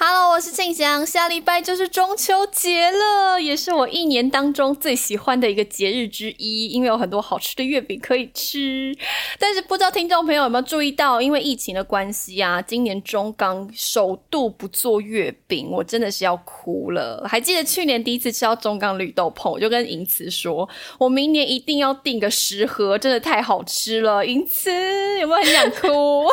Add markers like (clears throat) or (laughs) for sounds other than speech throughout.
Hello，我是庆祥。下礼拜就是中秋节了，也是我一年当中最喜欢的一个节日之一，因为有很多好吃的月饼可以吃。但是不知道听众朋友有没有注意到，因为疫情的关系啊，今年中钢首度不做月饼，我真的是要哭了。还记得去年第一次吃到中钢绿豆椪，我就跟银慈说，我明年一定要订个十盒，真的太好吃了。银慈有没有很想哭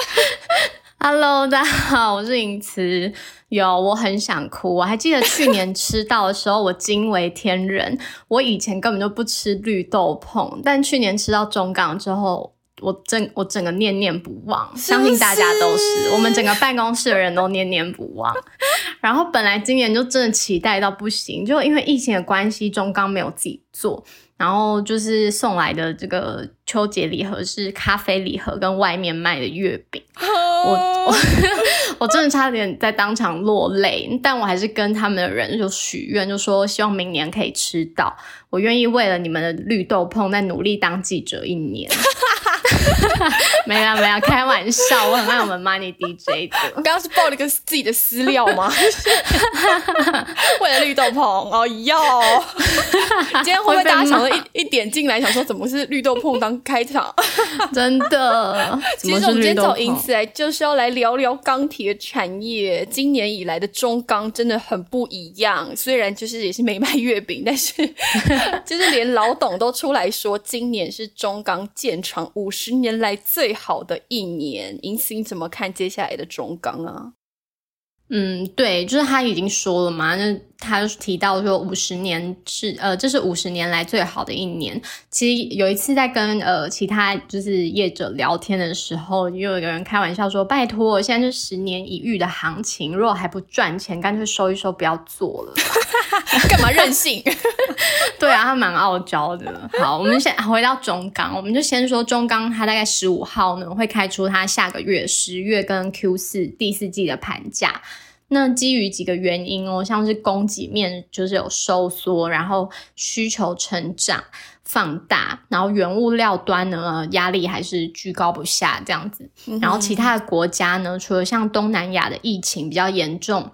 ？Hello，大家好，我是影慈。有，我很想哭。我还记得去年吃到的时候，我惊为天人。我以前根本就不吃绿豆椪，但去年吃到中港之后，我整我整个念念不忘。相信大家都是，我们整个办公室的人都念念不忘。(laughs) 然后本来今年就真的期待到不行，就因为疫情的关系，中港没有自己做。然后就是送来的这个秋节礼盒是咖啡礼盒跟外面卖的月饼，我我 (laughs) 我真的差点在当场落泪，但我还是跟他们的人就许愿，就说希望明年可以吃到，我愿意为了你们的绿豆碰再努力当记者一年。(laughs) (laughs) 没有没有，开玩笑，我很爱我们 Money DJ 的。刚刚是爆了一个自己的私料吗？(laughs) 为了绿豆椪哦哟！今天会不会大家想说一一点进来想说怎么是绿豆椪当开场？真的，(laughs) 其实我们今天找银子来就是要来聊聊钢铁产业。今年以来的中钢真的很不一样，虽然就是也是没卖月饼，但是就是连老董都出来说，今年是中钢建厂五十年来最好的一年。因此你怎么看接下来的中钢啊？嗯，对，就是他已经说了嘛，那他提到说五十年是呃，这是五十年来最好的一年。其实有一次在跟呃其他就是业者聊天的时候，又有一个人开玩笑说：“拜托，现在是十年一遇的行情，如果还不赚钱，干脆收一收，不要做了。(laughs) 干嘛任性？(laughs) 对啊，他蛮傲娇的。好，我们先回到中钢，我们就先说中钢，它大概十五号呢会开出它下个月十月跟 Q 四第四季的盘价。那基于几个原因哦，像是供给面就是有收缩，然后需求成长放大，然后原物料端呢压力还是居高不下这样子。然后其他的国家呢，除了像东南亚的疫情比较严重。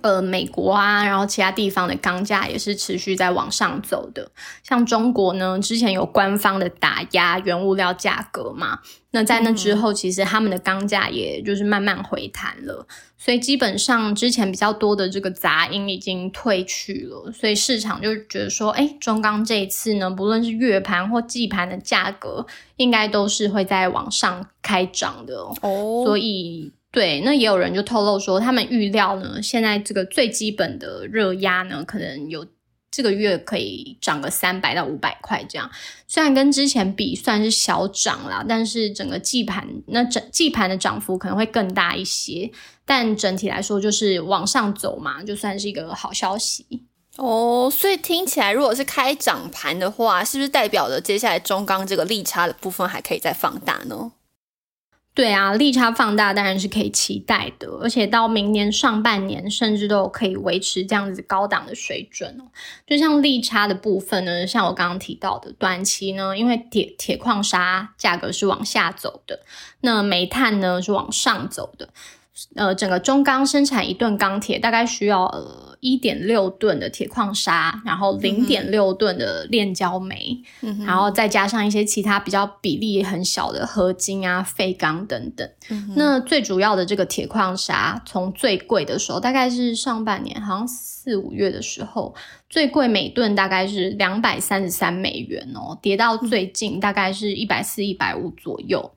呃，美国啊，然后其他地方的钢价也是持续在往上走的。像中国呢，之前有官方的打压原物料价格嘛，那在那之后，其实他们的钢价也就是慢慢回弹了。所以基本上之前比较多的这个杂音已经退去了，所以市场就觉得说，哎，中钢这一次呢，不论是月盘或季盘的价格，应该都是会在往上开涨的哦。所以。对，那也有人就透露说，他们预料呢，现在这个最基本的热压呢，可能有这个月可以涨个三百到五百块这样。虽然跟之前比算是小涨啦，但是整个季盘那整季盘的涨幅可能会更大一些。但整体来说，就是往上走嘛，就算是一个好消息哦。所以听起来，如果是开涨盘的话，是不是代表着接下来中钢这个利差的部分还可以再放大呢？对啊，利差放大当然是可以期待的，而且到明年上半年甚至都可以维持这样子高档的水准哦。就像利差的部分呢，像我刚刚提到的，短期呢，因为铁铁矿砂价格是往下走的，那煤炭呢是往上走的。呃，整个中钢生产一吨钢铁大概需要呃一点六吨的铁矿砂，然后零点六吨的炼焦煤，然后再加上一些其他比较比例很小的合金啊、废钢等等。那最主要的这个铁矿砂，从最贵的时候大概是上半年，好像四五月的时候，最贵每吨大概是两百三十三美元哦，跌到最近大概是一百四、一百五左右。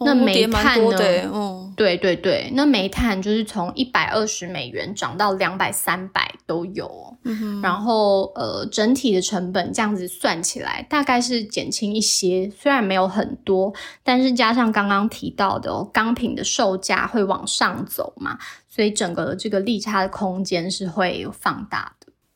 那煤炭呢？嗯，对对对，那煤炭就是从一百二十美元涨到两百、三百都有。嗯然后呃，整体的成本这样子算起来，大概是减轻一些，虽然没有很多，但是加上刚刚提到的哦钢品的售价会往上走嘛，所以整个这个利差的空间是会有放大。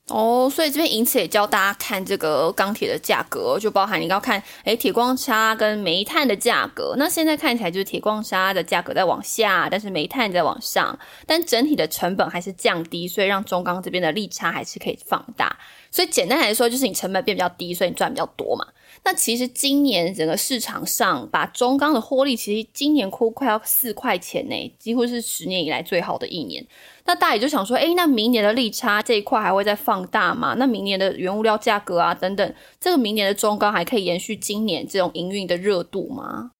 哦，所以这边因此也教大家看这个钢铁的价格，就包含你要看，哎，铁矿砂跟煤炭的价格。那现在看起来就是铁矿砂的价格在往下，但是煤炭在往上，但整体的成本还是降低，所以让中钢这边的利差还是可以放大。所以简单来说，就是你成本变比较低，所以你赚比较多嘛。那其实今年整个市场上，把中钢的获利，其实今年亏快要四块钱呢，几乎是十年以来最好的一年。那大家也就想说，哎，那明年的利差这一块还会再放大吗？那明年的原物料价格啊等等，这个明年的中钢还可以延续今年这种营运的热度吗？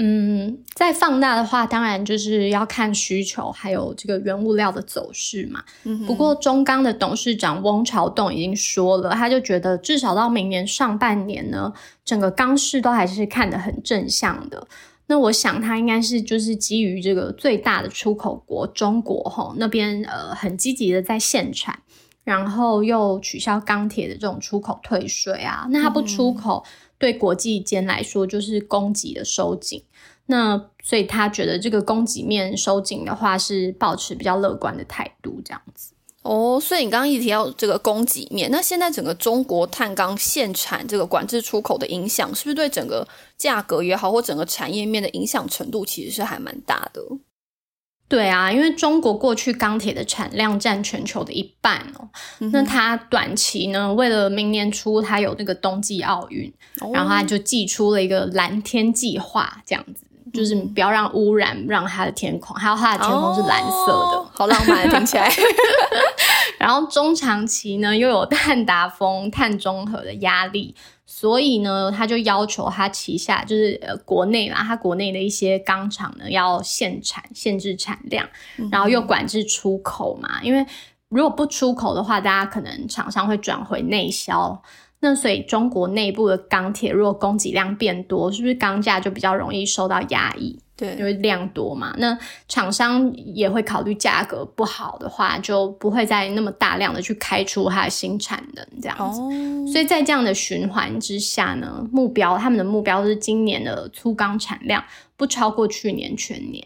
嗯，再放大的话，当然就是要看需求，还有这个原物料的走势嘛。不过中钢的董事长翁朝栋已经说了，他就觉得至少到明年上半年呢，整个钢市都还是看得很正向的。那我想他应该是就是基于这个最大的出口国中国吼那边呃很积极的在限产，然后又取消钢铁的这种出口退税啊，那他不出口。对国际间来说，就是供给的收紧，那所以他觉得这个供给面收紧的话，是保持比较乐观的态度，这样子。哦，所以你刚刚一提到这个供给面，那现在整个中国碳钢限产这个管制出口的影响，是不是对整个价格也好，或整个产业面的影响程度，其实是还蛮大的？对啊，因为中国过去钢铁的产量占全球的一半哦，那它短期呢，为了明年初它有那个冬季奥运，然后它就寄出了一个蓝天计划，这样子，就是不要让污染让它的天空，还有它的天空是蓝色的，好浪漫听起来。(laughs) (laughs) 然后中长期呢，又有碳达峰、碳中和的压力。所以呢，他就要求他旗下就是呃国内啦，他国内的一些钢厂呢要限产、限制产量，然后又管制出口嘛。因为如果不出口的话，大家可能厂商会转回内销。那所以中国内部的钢铁如果供给量变多，是不是钢价就比较容易受到压抑？对，因为量多嘛，那厂商也会考虑价格不好的话，就不会再那么大量的去开出它的新产能这样子。所以在这样的循环之下呢，目标他们的目标是今年的粗钢产量不超过去年全年。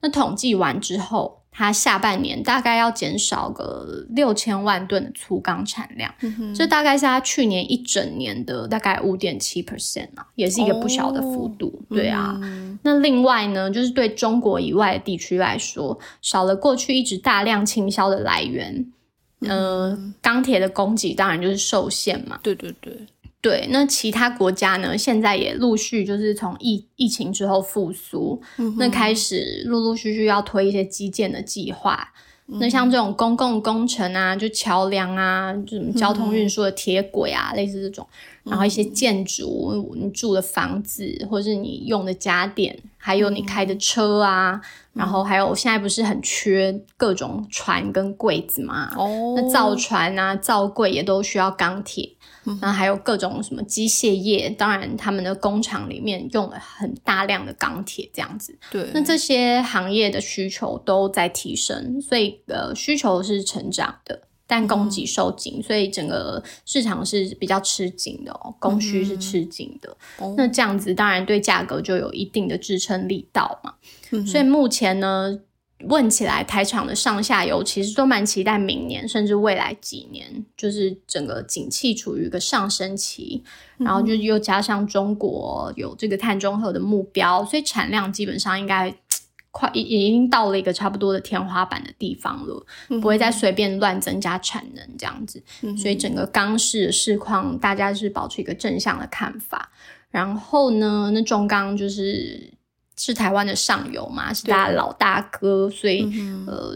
那统计完之后。它下半年大概要减少个六千万吨的粗钢产量，这大概是它去年一整年的大概五点七 percent 啊，也是一个不小的幅度。对啊，那另外呢，就是对中国以外的地区来说，少了过去一直大量倾销的来源，呃，钢铁的供给当然就是受限嘛。对对对。对，那其他国家呢？现在也陆续就是从疫疫情之后复苏，那开始陆陆续续要推一些基建的计划。那像这种公共工程啊，就桥梁啊，就交通运输的铁轨啊，类似这种，然后一些建筑，你住的房子，或是你用的家电，还有你开的车啊，然后还有现在不是很缺各种船跟柜子嘛？哦，那造船啊，造柜也都需要钢铁。那还有各种什么机械业，当然他们的工厂里面用了很大量的钢铁，这样子。对，那这些行业的需求都在提升，所以呃需求是成长的，但供给收紧，所以整个市场是比较吃紧的哦，供需是吃紧的。那这样子当然对价格就有一定的支撑力道嘛。所以目前呢。问起来，台厂的上下游其实都蛮期待明年，甚至未来几年，就是整个景气处于一个上升期，然后就又加上中国有这个碳中和的目标，所以产量基本上应该快已已经到了一个差不多的天花板的地方了，不会再随便乱增加产能这样子，所以整个钢市的市况大家是保持一个正向的看法。然后呢，那中钢就是。是台湾的上游嘛，是大家老大哥，所以呃，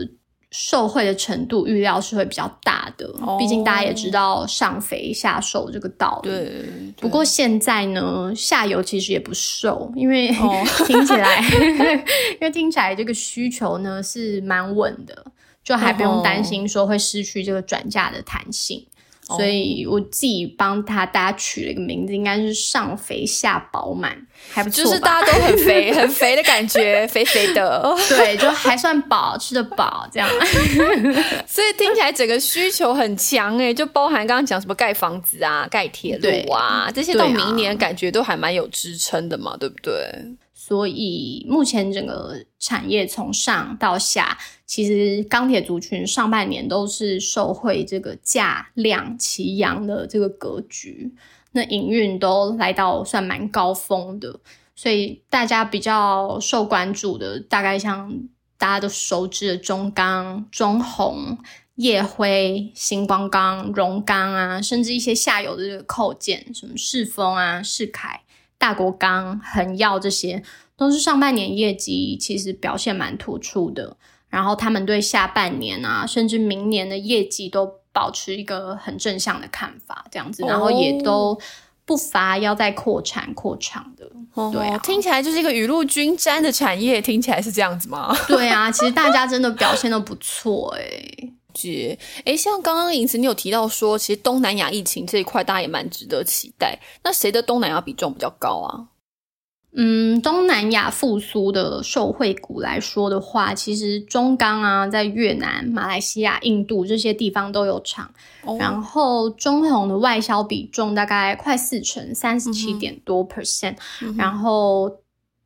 受贿的程度预料是会比较大的。毕竟大家也知道上肥下瘦这个道理。对。不过现在呢，下游其实也不瘦，因为 (laughs) 听起来，因为听起来这个需求呢是蛮稳的，就还不用担心说会失去这个转嫁的弹性。所以我自己帮他大家取了一个名字，应该是上肥下饱满，还不错就是大家都很肥，(laughs) 很肥的感觉，肥肥的。对，就还算饱，吃得饱这样。(laughs) 所以听起来整个需求很强哎，就包含刚刚讲什么盖房子啊、盖铁路啊这些，到明年感觉都还蛮有支撑的嘛，对不对？所以目前整个产业从上到下，其实钢铁族群上半年都是受惠这个价量齐扬的这个格局，那营运都来到算蛮高峰的，所以大家比较受关注的，大概像大家都熟知的中钢、中红。夜辉、星光钢、荣钢啊，甚至一些下游的这个扣件，什么世丰啊、世凯、大国钢、恒耀这些，都是上半年业绩其实表现蛮突出的。然后他们对下半年啊，甚至明年的业绩都保持一个很正向的看法，这样子，然后也都。不乏要在扩产扩厂的，对啊，听起来就是一个雨露均沾的产业，听起来是这样子吗？对啊，其实大家真的表现都不错哎。姐，哎，像刚刚银子你有提到说，其实东南亚疫情这一块大家也蛮值得期待。那谁的东南亚比重比较高啊？嗯，东南亚复苏的受惠股来说的话，其实中钢啊，在越南、马来西亚、印度这些地方都有厂。然后中红的外销比重大概快四成，三十七点多 percent。然后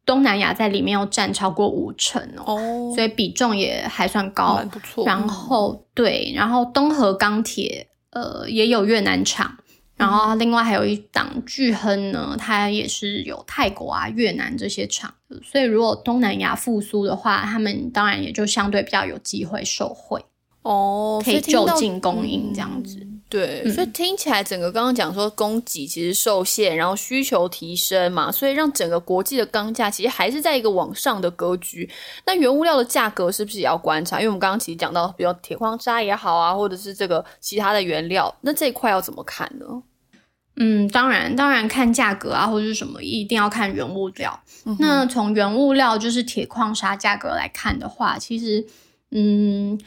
东南亚在里面要占超过五成哦，所以比重也还算高，不错。然后对，然后东河钢铁呃也有越南厂。然后另外还有一档巨亨呢，它也是有泰国啊、越南这些厂，所以如果东南亚复苏的话，他们当然也就相对比较有机会受惠哦，可以就近供应这样子。对，所以听起来整个刚刚讲说供给其实受限，然后需求提升嘛，所以让整个国际的钢价其实还是在一个往上的格局。那原物料的价格是不是也要观察？因为我们刚刚其实讲到，比如铁矿砂也好啊，或者是这个其他的原料，那这一块要怎么看呢？嗯，当然，当然看价格啊，或者是什么，一定要看原物料。那从原物料就是铁矿砂价格来看的话，其实，嗯，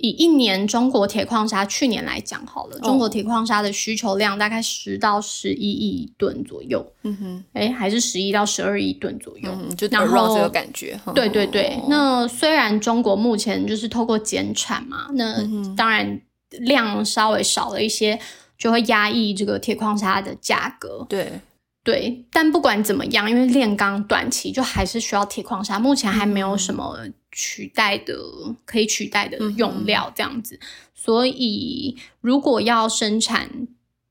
以一年中国铁矿砂去年来讲好了，中国铁矿砂的需求量大概十到十一亿吨左右。嗯哼，哎，还是十一到十二亿吨左右，嗯就然后这个感觉。对对对，那虽然中国目前就是透过减产嘛，那当然量稍微少了一些。就会压抑这个铁矿砂的价格，对对，但不管怎么样，因为炼钢短期就还是需要铁矿砂，目前还没有什么取代的可以取代的用料这样子，所以如果要生产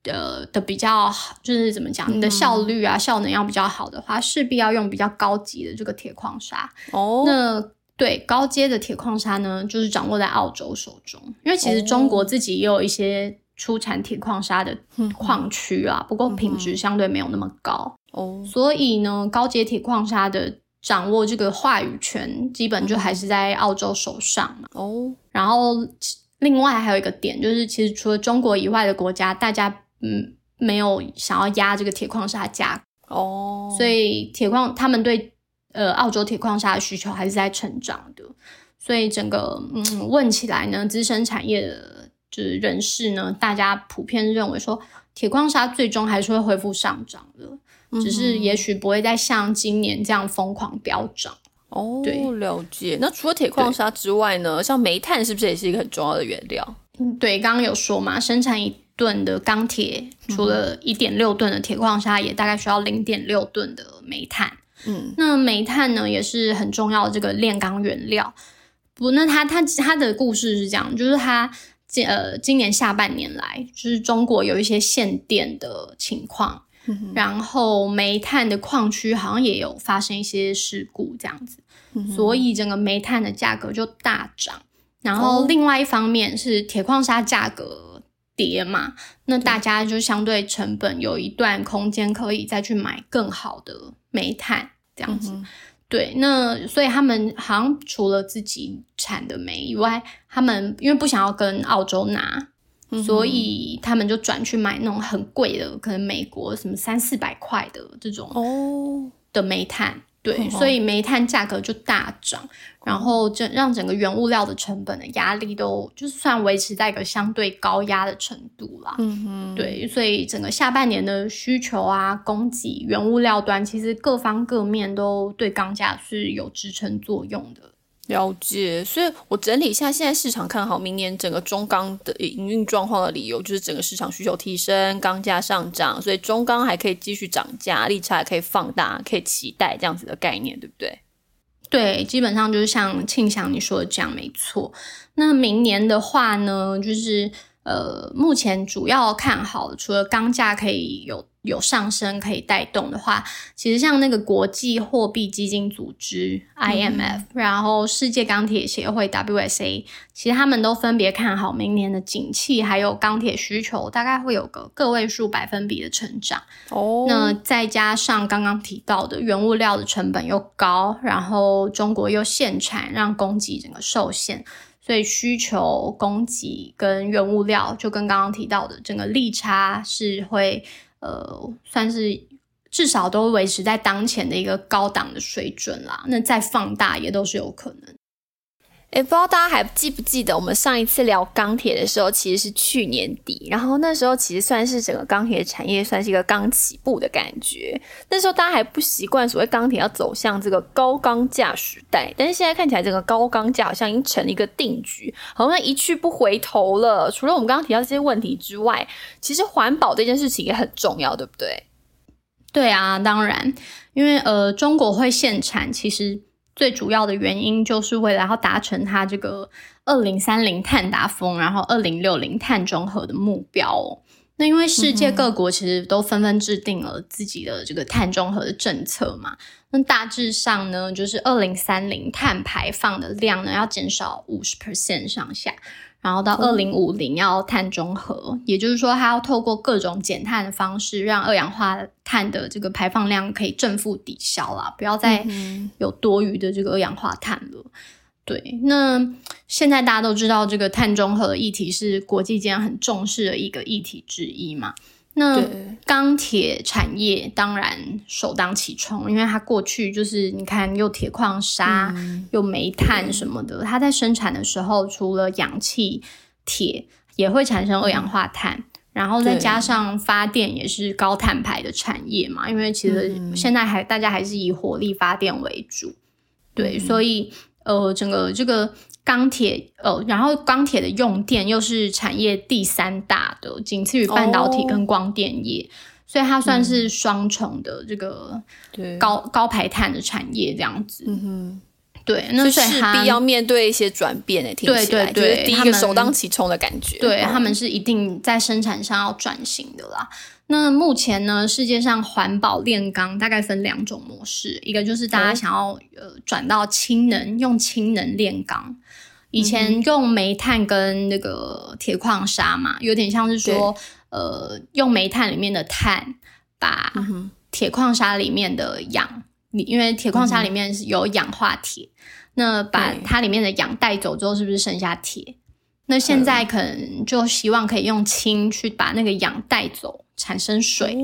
的的比较好，就是怎么讲，你的效率啊效能要比较好的话，势必要用比较高级的这个铁矿砂。哦。那对高阶的铁矿砂呢，就是掌握在澳洲手中，因为其实中国自己也有一些。出产铁矿砂的矿区啊，不过品质相对没有那么高哦，所以呢，高阶铁矿砂的掌握这个话语权，基本就还是在澳洲手上嘛哦。然后另外还有一个点，就是其实除了中国以外的国家，大家嗯没有想要压这个铁矿砂价哦，所以铁矿他们对呃澳洲铁矿砂的需求还是在成长的，所以整个嗯问起来呢，资深产业的。就是人士呢，大家普遍认为说，铁矿砂最终还是会恢复上涨的，只是也许不会再像今年这样疯狂飙涨。哦，对，了解。那除了铁矿砂之外呢，像煤炭是不是也是一个很重要的原料？嗯，对，刚刚有说嘛，生产一吨的钢铁，除了一点六吨的铁矿砂，也大概需要零点六吨的煤炭。嗯，那煤炭呢，也是很重要的这个炼钢原料。不，那它它它的故事是这样，就是它。今呃，今年下半年来，就是中国有一些限电的情况，然后煤炭的矿区好像也有发生一些事故，这样子，所以整个煤炭的价格就大涨。然后另外一方面是铁矿砂价格跌嘛，那大家就相对成本有一段空间可以再去买更好的煤炭，这样子。对，那所以他们好像除了自己产的煤以外，他们因为不想要跟澳洲拿，所以他们就转去买那种很贵的，可能美国什么三四百块的这种哦的煤炭。对，所以煤炭价格就大涨，然后整让整个原物料的成本的压力都就是算维持在一个相对高压的程度啦。嗯哼，对，所以整个下半年的需求啊、供给、原物料端，其实各方各面都对钢价是有支撑作用的。了解，所以我整理一下，现在市场看好明年整个中钢的营运状况的理由，就是整个市场需求提升，钢价上涨，所以中钢还可以继续涨价，利差也可以放大，可以期待这样子的概念，对不对？对，基本上就是像庆祥你说的这样，没错。那明年的话呢，就是呃，目前主要看好，除了钢价可以有有上升可以带动的话，其实像那个国际货币基金组织 IMF，然后世界钢铁协会 WSA，其实他们都分别看好明年的景气还有钢铁需求，大概会有个个位数百分比的成长。哦，那再加上刚刚提到的原物料的成本又高，然后中国又限产，让供给整个受限。所以需求、供给跟原物料，就跟刚刚提到的整个利差是会，呃，算是至少都维持在当前的一个高档的水准啦。那再放大也都是有可能。哎，不知道大家还记不记得，我们上一次聊钢铁的时候，其实是去年底，然后那时候其实算是整个钢铁产业算是一个刚起步的感觉。那时候大家还不习惯所谓钢铁要走向这个高钢价时代，但是现在看起来整个高钢价好像已经成了一个定局，好像一去不回头了。除了我们刚刚提到这些问题之外，其实环保这件事情也很重要，对不对？对啊，当然，因为呃，中国会限产，其实。最主要的原因就是为了要达成它这个二零三零碳达峰，然后二零六零碳中和的目标。那因为世界各国其实都纷纷制定了自己的这个碳中和的政策嘛，那大致上呢，就是二零三零碳排放的量呢要减少五十 percent 上下。然后到二零五零要碳中和，也就是说，它要透过各种减碳的方式，让二氧化碳的这个排放量可以正负抵消啦，不要再有多余的这个二氧化碳了。对，那现在大家都知道，这个碳中和的议题是国际间很重视的一个议题之一嘛。那钢铁产业当然首当其冲，因为它过去就是你看又铁矿砂又煤炭什么的，它在生产的时候除了氧气，铁也会产生二氧化碳，然后再加上发电也是高碳排的产业嘛，因为其实现在还大家还是以火力发电为主，对，所以呃整个这个。钢铁哦，然后钢铁的用电又是产业第三大的，仅次于半导体跟光电业，所以它算是双重的这个高高排碳的产业这样子。嗯哼，对，那势必要面对一些转变诶。对对对，第一个首当其冲的感觉。对他们是一定在生产上要转型的啦。那目前呢，世界上环保炼钢大概分两种模式，一个就是大家想要呃转到氢能，用氢能炼钢。以前用煤炭跟那个铁矿砂嘛，有点像是说，呃，用煤炭里面的碳把铁矿砂里面的氧，你因为铁矿砂里面是有氧化铁，那把它里面的氧带走之后，是不是剩下铁？那现在可能就希望可以用氢去把那个氧带走。产生水，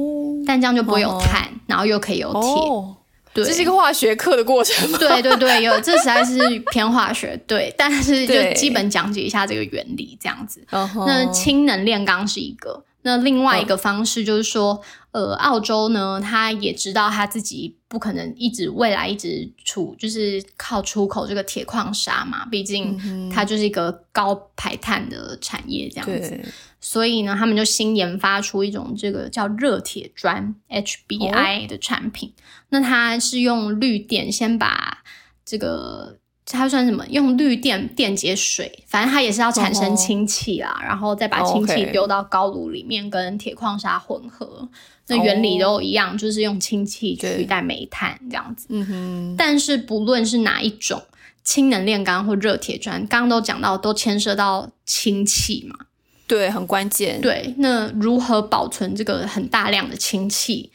但这样就不会有碳，然后又可以有铁。对，这是一个化学课的过程。对对对，有这实在是偏化学。对，但是就基本讲解一下这个原理，这样子。那氢能炼钢是一个，那另外一个方式就是说。呃，澳洲呢，他也知道他自己不可能一直未来一直出，就是靠出口这个铁矿砂嘛，毕竟它就是一个高排碳的产业这样子。所以呢，他们就新研发出一种这个叫热铁砖 HBI 的产品。那它是用绿电先把这个。它算什么？用绿电电解水，反正它也是要产生氢气啦，然后再把氢气丢到高炉里面跟铁矿砂混合，那原理都一样，就是用氢气取代煤炭这样子。嗯哼。但是不论是哪一种氢能炼钢或热铁砖，刚刚都讲到，都牵涉到氢气嘛？对，很关键。对，那如何保存这个很大量的氢气？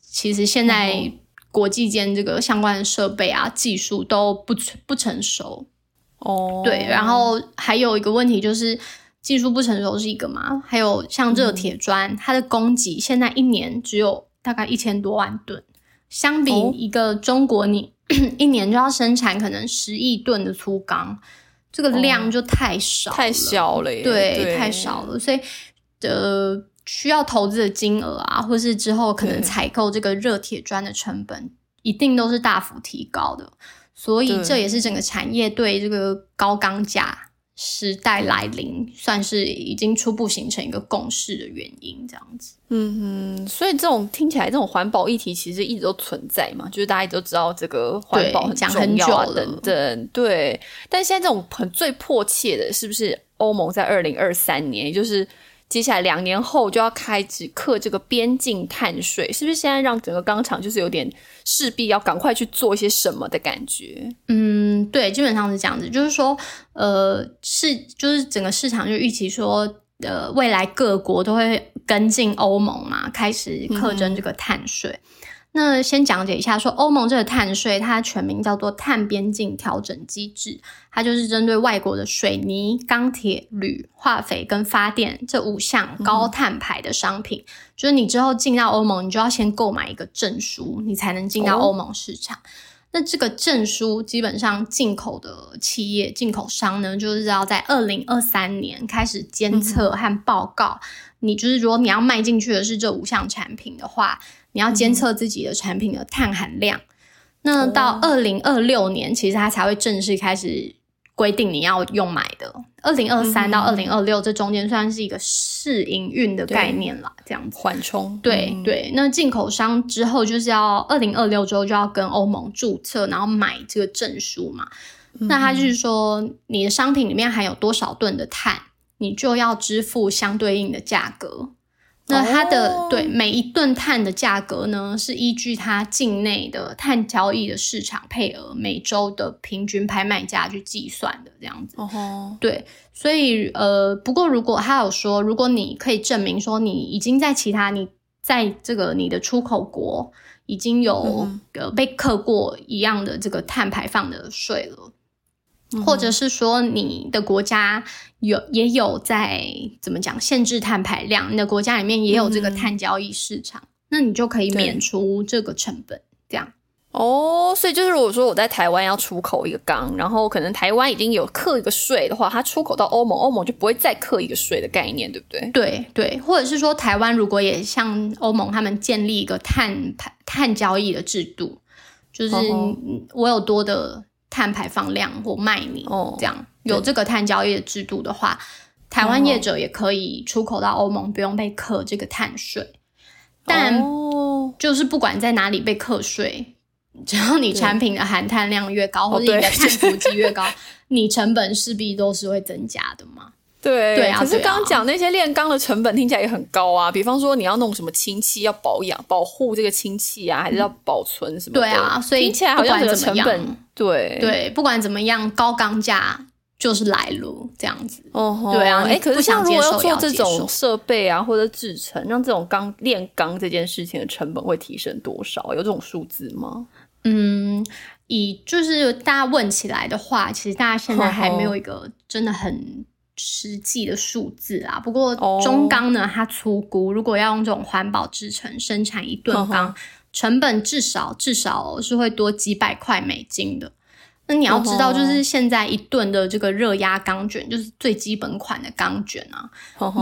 其实现在。国际间这个相关的设备啊，技术都不成不成熟哦。对，然后还有一个问题就是技术不成熟是一个嘛？还有像热铁砖，它的供给现在一年只有大概一千多万吨，相比一个中国，你 (clears throat) 一年就要生产可能十亿吨的粗钢，这个量就太少，太小了，对，太少了。所以的。需要投资的金额啊，或是之后可能采购这个热铁砖的成本，一定都是大幅提高的。所以这也是整个产业对这个高钢价时代来临，算是已经初步形成一个共识的原因。这样子，嗯哼。所以这种听起来，这种环保议题其实一直都存在嘛，就是大家都知道这个环保很重要等等。对，但现在这种很最迫切的，是不是？欧盟在二零二三年，也就是接下来两年后就要开始克这个边境碳税，是不是现在让整个钢厂就是有点势必要赶快去做一些什么的感觉？嗯，对，基本上是这样子，就是说，呃，是就是整个市场就预期说。呃，未来各国都会跟进欧盟嘛，开始课征这个碳税。那先讲解一下，说欧盟这个碳税，它全名叫做碳边境调整机制，它就是针对外国的水泥、钢铁、铝、化肥跟发电这五项高碳排的商品，就是你之后进到欧盟，你就要先购买一个证书，你才能进到欧盟市场。那这个证书基本上进口的企业、进口商呢，就是要在二零二三年开始监测和报告。你就是如果你要卖进去的是这五项产品的话，你要监测自己的产品的碳含量。那到二零二六年，其实它才会正式开始。规定你要用买的，二零二三到二零二六这中间算是一个试营运的概念了，这样子缓冲。对对，那进口商之后就是要二零二六之后就要跟欧盟注册，然后买这个证书嘛。那他就是说，你的商品里面含有多少吨的碳，你就要支付相对应的价格。那它的对每一吨碳的价格呢，是依据它境内的碳交易的市场配额每周的平均拍卖价去计算的，这样子。哦，对，所以呃，不过如果他有说，如果你可以证明说你已经在其他你在这个你的出口国已经有呃被课过一样的这个碳排放的税了。或者是说你的国家有也有在怎么讲限制碳排量，你的国家里面也有这个碳交易市场，那你就可以免除这个成本，这样。哦，所以就是如果说我在台湾要出口一个钢，然后可能台湾已经有课一个税的话，它出口到欧盟，欧盟就不会再课一个税的概念，对不对？对对，或者是说台湾如果也像欧盟他们建立一个碳排碳交易的制度，就是我有多的。碳排放量或卖你这样有这个碳交易的制度的话，台湾业者也可以出口到欧盟，不用被课这个碳税。但就是不管在哪里被课税，(laughs) 只要你产品的含碳量越高，或者你的碳足迹越高，你成本势必都是会增加的嘛。对对啊，可是刚刚讲那些炼钢的成本听起来也很高啊。比方说你要弄什么氢气，要保养、保护这个氢气啊，还是要保存什么？对啊，所以听起来好像个成本。对对，不管怎么样，高钢价就是来路这样子。哦，对啊，哎，可是像如果要做这种设备啊，或者制成，让这种钢炼钢这件事情的成本会提升多少？有这种数字吗？嗯，以就是大家问起来的话，其实大家现在还没有一个真的很。实际的数字啊，不过中钢呢，它粗估如果要用这种环保制成生产一吨钢，成本至少至少是会多几百块美金的。那你要知道，就是现在一吨的这个热压钢卷，就是最基本款的钢卷啊，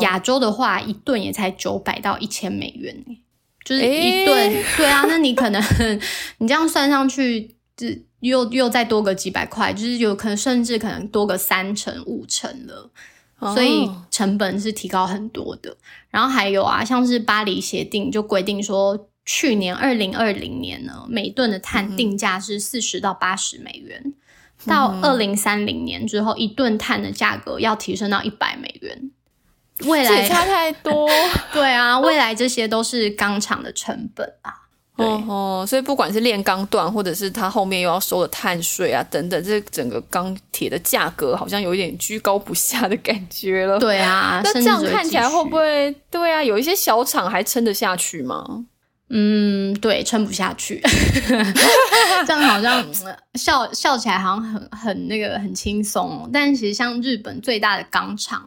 亚洲的话一吨也才九百到一千美元，就是一吨。对啊，那你可能 (laughs) 你这样算上去，就又又再多个几百块，就是有可能甚至可能多个三成五成了。所以成本是提高很多的，然后还有啊，像是巴黎协定就规定说，去年二零二零年呢，每吨的碳定价是四十到八十美元，到二零三零年之后，一吨碳的价格要提升到一百美元。未来差太多，(laughs) 对啊，(laughs) 未来这些都是钢厂的成本啊。哦哦，所以不管是炼钢段，或者是它后面又要收的碳税啊等等，这整个钢铁的价格好像有一点居高不下的感觉了。对啊，那这样看起来会不会？对啊，有一些小厂还撑得下去吗？嗯，对，撑不下去。(laughs) 这样好像笑笑起来好像很很那个很轻松，但其实像日本最大的钢厂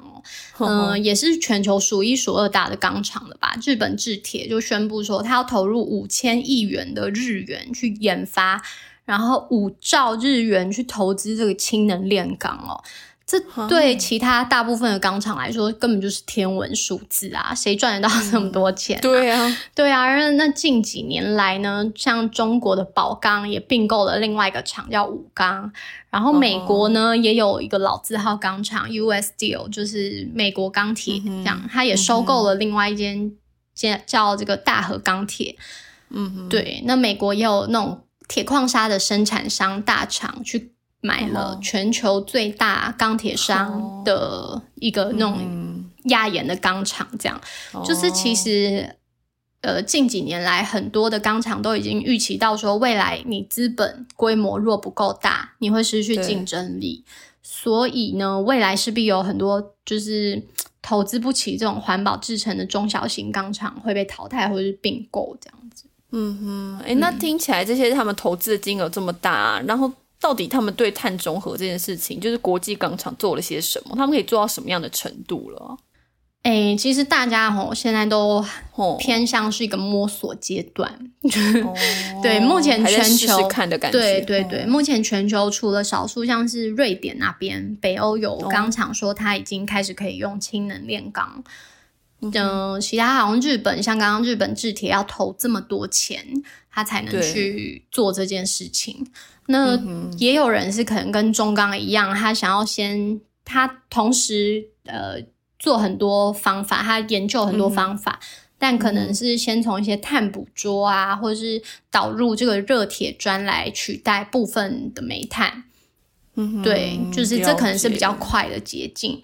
哦，嗯，也是全球数一数二大的钢厂了吧？日本制铁就宣布说，他要投入五千亿元的日元去研发，然后五兆日元去投资这个氢能炼钢哦。这对其他大部分的钢厂来说，根本就是天文数字啊！谁赚得到这么多钱？对啊，对啊。那那近几年来呢，像中国的宝钢也并购了另外一个厂叫武钢，然后美国呢也有一个老字号钢厂 U.S. Steel，就是美国钢铁这样，它也收购了另外一间叫叫这个大和钢铁。嗯，对。那美国也有那种铁矿砂的生产商大厂去。买了全球最大钢铁商的一个那种亚盐的钢厂，这样。就是其实。呃，近几年来，很多的钢厂都已经预期到说，未来你资本规模若不够大，你会失去竞争力。所以呢，未来势必有很多就是投资不起这种环保制成的中小型钢厂会被淘汰或者是并购这样子。嗯哼，哎，那听起来这些他们投资的金额这么大，然后到底他们对碳中和这件事情，就是国际钢厂做了些什么？他们可以做到什么样的程度了？哎，其实大家吼现在都偏向是一个摸索阶段，(laughs) 对，目前全球看的感觉，对对对，目前全球除了少数像是瑞典那边，北欧有钢厂说它已经开始可以用氢能炼钢，嗯，其他好像日本，像刚刚日本制铁要投这么多钱，他才能去做这件事情。那也有人是可能跟中钢一样，他想要先，他同时呃。做很多方法，他研究很多方法，但可能是先从一些碳捕捉啊，或者是导入这个热铁砖来取代部分的煤炭。嗯，对，就是这可能是比较快的捷径，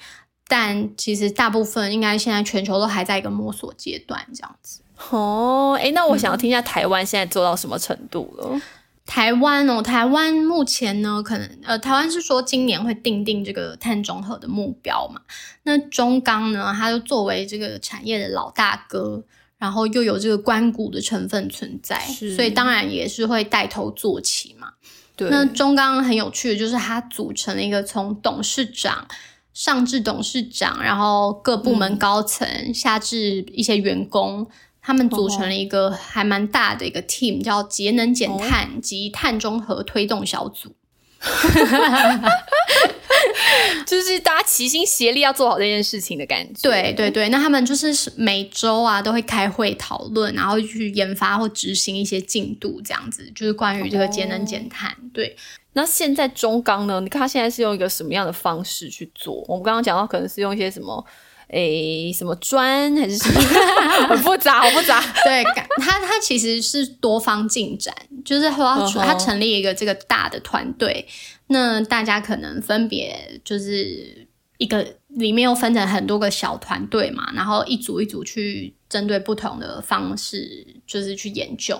但其实大部分应该现在全球都还在一个摸索阶段，这样子。哦，哎，那我想要听一下台湾现在做到什么程度了？台湾哦，台湾目前呢，可能呃，台湾是说今年会定定这个碳中和的目标嘛。那中钢呢，它就作为这个产业的老大哥，然后又有这个关谷的成分存在，所以当然也是会带头做起嘛。对。那中钢很有趣的就是它组成了一个从董事长上至董事长，然后各部门高层下至一些员工。他们组成了一个还蛮大的一个 team，叫节能减碳及碳中和推动小组，(laughs) 就是大家齐心协力要做好这件事情的感觉。对对对，那他们就是每周啊都会开会讨论，然后去研发或执行一些进度，这样子就是关于这个节能减碳。对，那现在中钢呢？你看他现在是用一个什么样的方式去做？我们刚刚讲到，可能是用一些什么？诶，什么砖还是什么？(laughs) 很复杂，好复杂。(laughs) 对，他他其实是多方进展，就是说他成立一个这个大的团队，那大家可能分别就是一个里面又分成很多个小团队嘛，然后一组一组去针对不同的方式，就是去研究。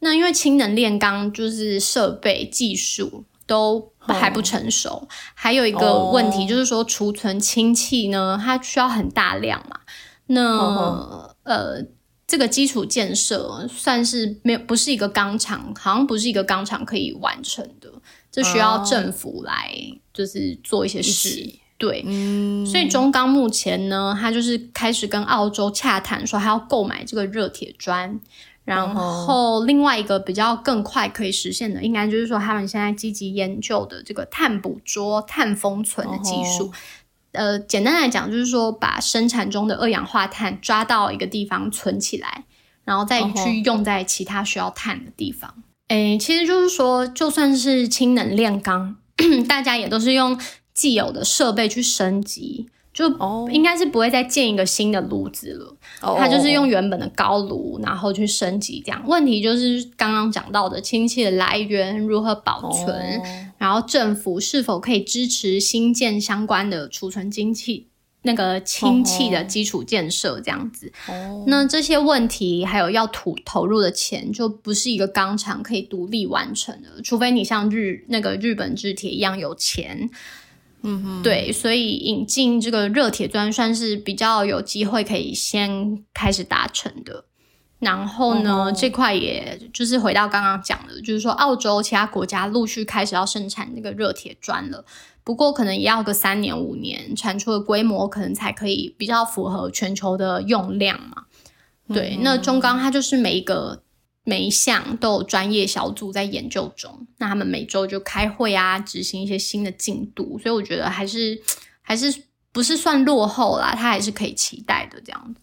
那因为氢能炼钢就是设备技术。都还不成熟，还有一个问题就是说，储存氢气呢，它需要很大量嘛。那呃，这个基础建设算是没有，不是一个钢厂，好像不是一个钢厂可以完成的，这需要政府来就是做一些事。对，嗯所以中钢目前呢，它就是开始跟澳洲洽谈，说还要购买这个热铁砖。然后另外一个比较更快可以实现的，应该就是说他们现在积极研究的这个碳捕捉、碳封存的技术。呃，简单来讲，就是说把生产中的二氧化碳抓到一个地方存起来，然后再去用在其他需要碳的地方。诶，其实就是说，就算是氢能炼钢，(clears throat) 大家也都是用既有的设备去升级。就应该是不会再建一个新的炉子了，它就是用原本的高炉，然后去升级这样。问题就是刚刚讲到的氢气的来源如何保存，然后政府是否可以支持新建相关的储存氢气那个氢气的基础建设这样子。那这些问题还有要投投入的钱，就不是一个钢厂可以独立完成的，除非你像日那个日本制铁一样有钱。嗯哼，对，所以引进这个热铁砖算是比较有机会可以先开始达成的。然后呢，这块也就是回到刚刚讲的，就是说澳洲其他国家陆续开始要生产那个热铁砖了，不过可能也要个三年五年，产出的规模可能才可以比较符合全球的用量嘛。对，那中钢它就是每一个。每一项都有专业小组在研究中，那他们每周就开会啊，执行一些新的进度，所以我觉得还是还是不是算落后啦，它还是可以期待的这样子。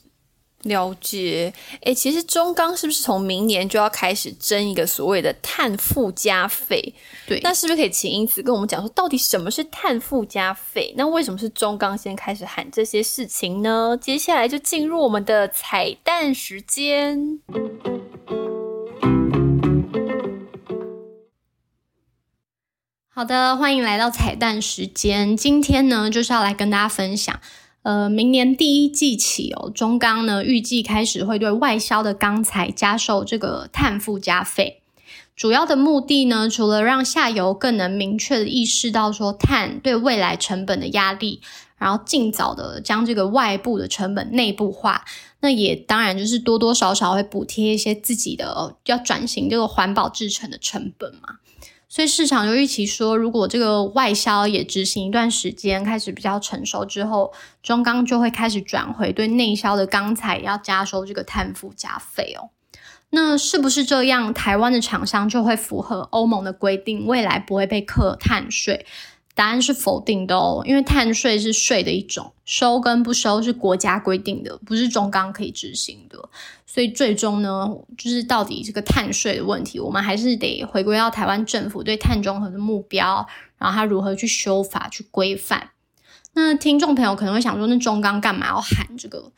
了解，哎，其实中钢是不是从明年就要开始征一个所谓的碳附加费？对，那是不是可以请英子跟我们讲说，到底什么是碳附加费？那为什么是中钢先开始喊这些事情呢？接下来就进入我们的彩蛋时间。好的，欢迎来到彩蛋时间。今天呢，就是要来跟大家分享，呃，明年第一季起哦，中钢呢预计开始会对外销的钢材加收这个碳附加费。主要的目的呢，除了让下游更能明确的意识到说碳对未来成本的压力，然后尽早的将这个外部的成本内部化，那也当然就是多多少少会补贴一些自己的要转型这个环保制成的成本嘛。所以市场就预期说，如果这个外销也执行一段时间，开始比较成熟之后，中钢就会开始转回对内销的钢材要加收这个碳附加费哦。那是不是这样，台湾的厂商就会符合欧盟的规定，未来不会被课碳税？答案是否定的哦，因为碳税是税的一种，收跟不收是国家规定的，不是中钢可以执行的。所以最终呢，就是到底这个碳税的问题，我们还是得回归到台湾政府对碳中和的目标，然后它如何去修法去规范。那听众朋友可能会想说，那中钢干嘛要喊这个，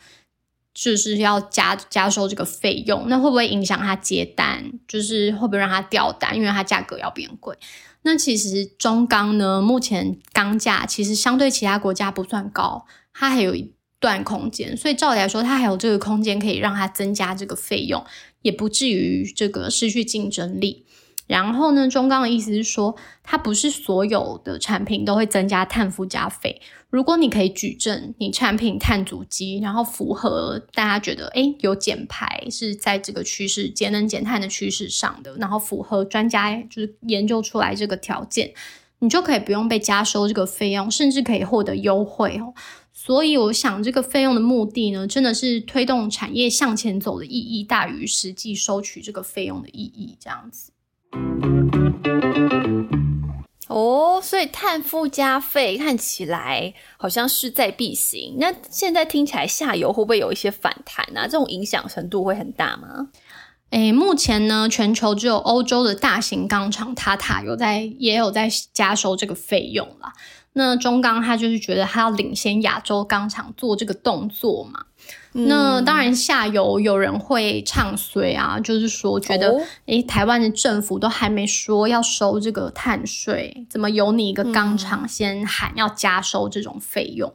就是要加加收这个费用？那会不会影响他接单？就是会不会让它掉单？因为它价格要变贵？那其实中钢呢，目前钢价其实相对其他国家不算高，它还有一段空间，所以照理来说，它还有这个空间可以让它增加这个费用，也不至于这个失去竞争力。然后呢，中钢的意思是说，它不是所有的产品都会增加碳附加费。如果你可以举证你产品碳足迹，然后符合大家觉得诶有减排是在这个趋势节能减碳的趋势上的，然后符合专家就是研究出来这个条件，你就可以不用被加收这个费用，甚至可以获得优惠哦。所以我想，这个费用的目的呢，真的是推动产业向前走的意义大于实际收取这个费用的意义，这样子。哦，所以碳附加费看起来好像势在必行。那现在听起来下游会不会有一些反弹啊？这种影响程度会很大吗？诶，目前呢，全球只有欧洲的大型钢厂塔塔有在，也有在加收这个费用啦。那中钢他就是觉得他要领先亚洲钢厂做这个动作嘛。那当然，下游有人会唱衰啊，就是说觉得，诶，台湾的政府都还没说要收这个碳税，怎么有你一个钢厂先喊要加收这种费用？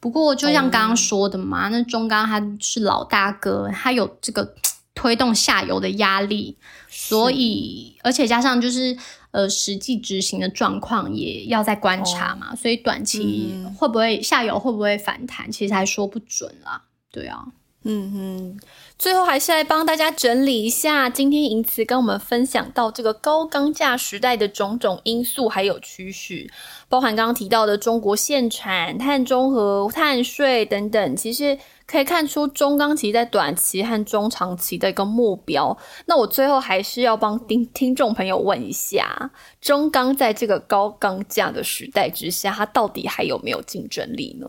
不过就像刚刚说的嘛，那中钢他是老大哥，他有这个 (tsk) 推动下游的压力，所以而且加上就是呃实际执行的状况也要在观察嘛，所以短期会不会下游会不会反弹，其实还说不准啦。对啊，嗯哼，最后还是来帮大家整理一下，今天银慈跟我们分享到这个高钢价时代的种种因素还有趋势，包含刚刚提到的中国限产、碳中和、碳税等等，其实可以看出中钢其在短期和中长期的一个目标。那我最后还是要帮听听众朋友问一下，中钢在这个高钢价的时代之下，它到底还有没有竞争力呢？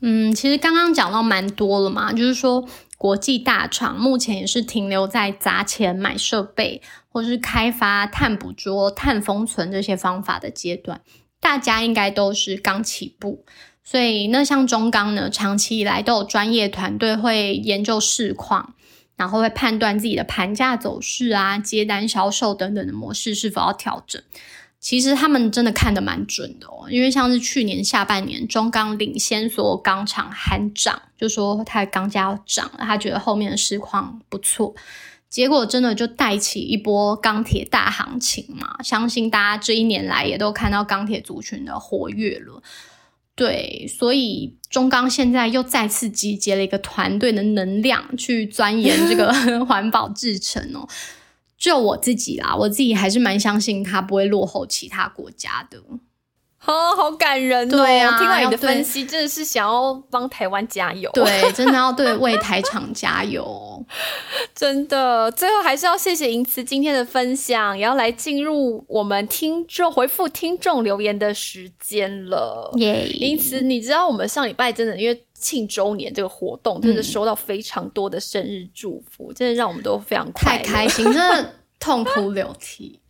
嗯，其实刚刚讲到蛮多了嘛，就是说国际大厂目前也是停留在砸钱买设备，或是开发碳捕捉、碳封存这些方法的阶段，大家应该都是刚起步。所以那像中钢呢，长期以来都有专业团队会研究市况，然后会判断自己的盘价走势啊、接单销售等等的模式是否要调整。其实他们真的看得蛮准的哦，因为像是去年下半年中钢领先所有钢厂喊涨，就说它的钢价要涨，他觉得后面的市况不错，结果真的就带起一波钢铁大行情嘛。相信大家这一年来也都看到钢铁族群的活跃了，对，所以中钢现在又再次集结了一个团队的能量去钻研这个 (laughs) 环保制程哦。就我自己啦，我自己还是蛮相信它不会落后其他国家的。哦，好感人！对啊，听完你的分析，真的是想要帮台湾加油。对，(laughs) 真的要对为台厂加油。真的，最后还是要谢谢银慈今天的分享，也要来进入我们听众回复听众留言的时间了。耶！银慈，你知道我们上礼拜真的因为庆周年这个活动，真的收到非常多的生日祝福，真的让我们都非常太开心，真的。痛哭流涕，(laughs)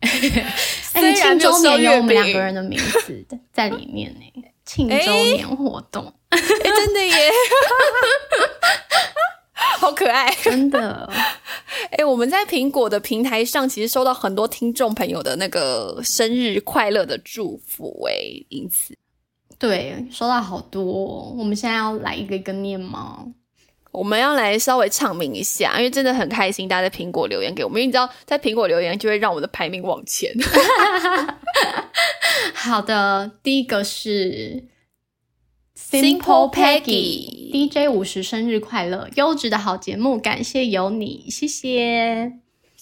哎，庆周年有我们两个人的名字在里面呢，庆周年活动，真的耶！(laughs) 好可爱，(laughs) 真的。哎，我们在苹果的平台上，其实收到很多听众朋友的那个生日快乐的祝福，哎，因此，对，收到好多。我们现在要来一个一个念吗？我们要来稍微唱名一下，因为真的很开心，大家在苹果留言给我们，因为你知道，在苹果留言就会让我的排名往前。(laughs) 好的，第一个是 Simple Peggy DJ 五十生日快乐，优质的好节目，感谢有你，谢谢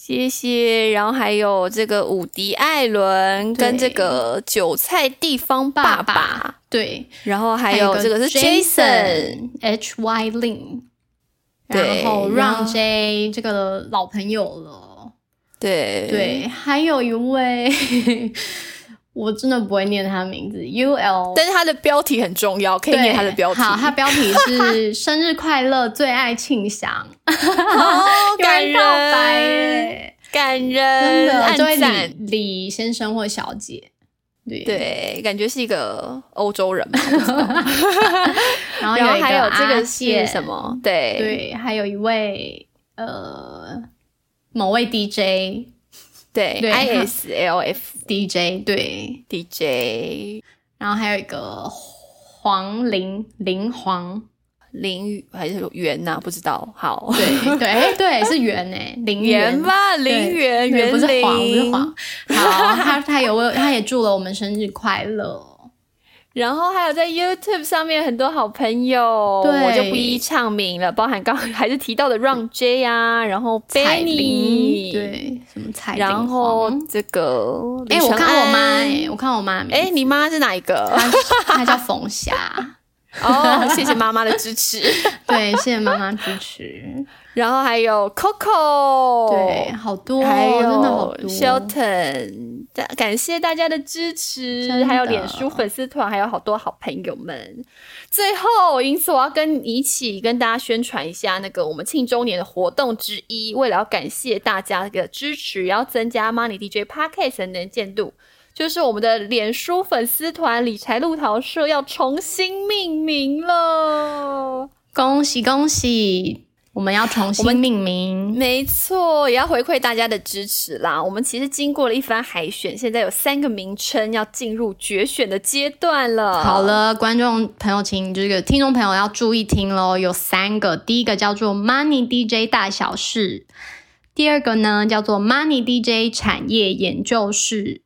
谢谢。然后还有这个伍迪艾伦跟这个韭菜地方爸爸，对，然后还有这个是 Jason H Y Lin。然后让 J 这个老朋友了，对对，还有一位，我真的不会念他的名字 U L，但是他的标题很重要，可以念他的标题。好，他标题是生日快乐，最爱庆祥，(laughs) 感人，感人，真的，这位李李先生或小姐。对，感觉是一个欧洲人嘛。(laughs) 然后还有这个是什么？对对，还有一位呃某位 DJ，对，I S L F DJ，对 DJ，然后还有一个黄林林黄。林还是圆呐？不知道。好，对对对，是圆呢，林圆吧，林圆圆不是黄，不是黄。好，他他有他也祝了我们生日快乐。然后还有在 YouTube 上面很多好朋友，我就不一一唱名了，包含刚还是提到的 Run J 啊，然后 Benny，对，什么彩，然后这个，哎，我看我妈，哎，我看我妈，哎，你妈是哪一个？她叫冯霞。哦，谢谢妈妈的支持。(laughs) 对，谢谢妈妈支持。然后还有 Coco，对，好多，还有真的好多。Shelton，感谢大家的支持，还有脸书粉丝团，还有好多好朋友们。最后，因此我要跟你一起跟大家宣传一下那个我们庆周年的活动之一。为了要感谢大家的支持，要增加 Money DJ Podcast 的能见度。就是我们的脸书粉丝团理财路桃社要重新命名了，恭喜恭喜！我们要重新命名，没错，也要回馈大家的支持啦。我们其实经过了一番海选，现在有三个名称要进入决选的阶段了。好了，观众朋友，请这个听众朋友要注意听喽，有三个，第一个叫做 Money DJ 大小事，第二个呢叫做 Money DJ 产业研究室。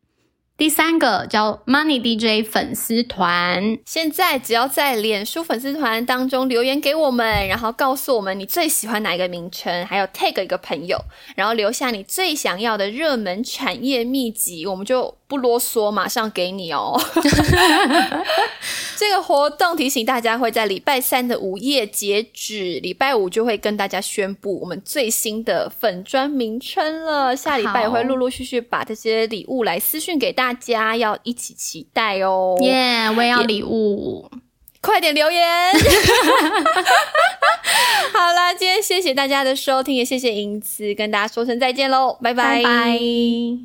第三个叫 Money DJ 粉丝团，现在只要在脸书粉丝团当中留言给我们，然后告诉我们你最喜欢哪一个名称，还有 tag 一个朋友，然后留下你最想要的热门产业秘籍，我们就。不啰嗦，马上给你哦。(laughs) 这个活动提醒大家会在礼拜三的午夜截止，礼拜五就会跟大家宣布我们最新的粉砖名称了。下礼拜也会陆陆续续把这些礼物来私讯给大家，要一起期待哦。耶，我也要礼物，快点留言。(laughs) (laughs) 好啦，今天谢谢大家的收听，也谢谢银子，跟大家说声再见喽，拜拜。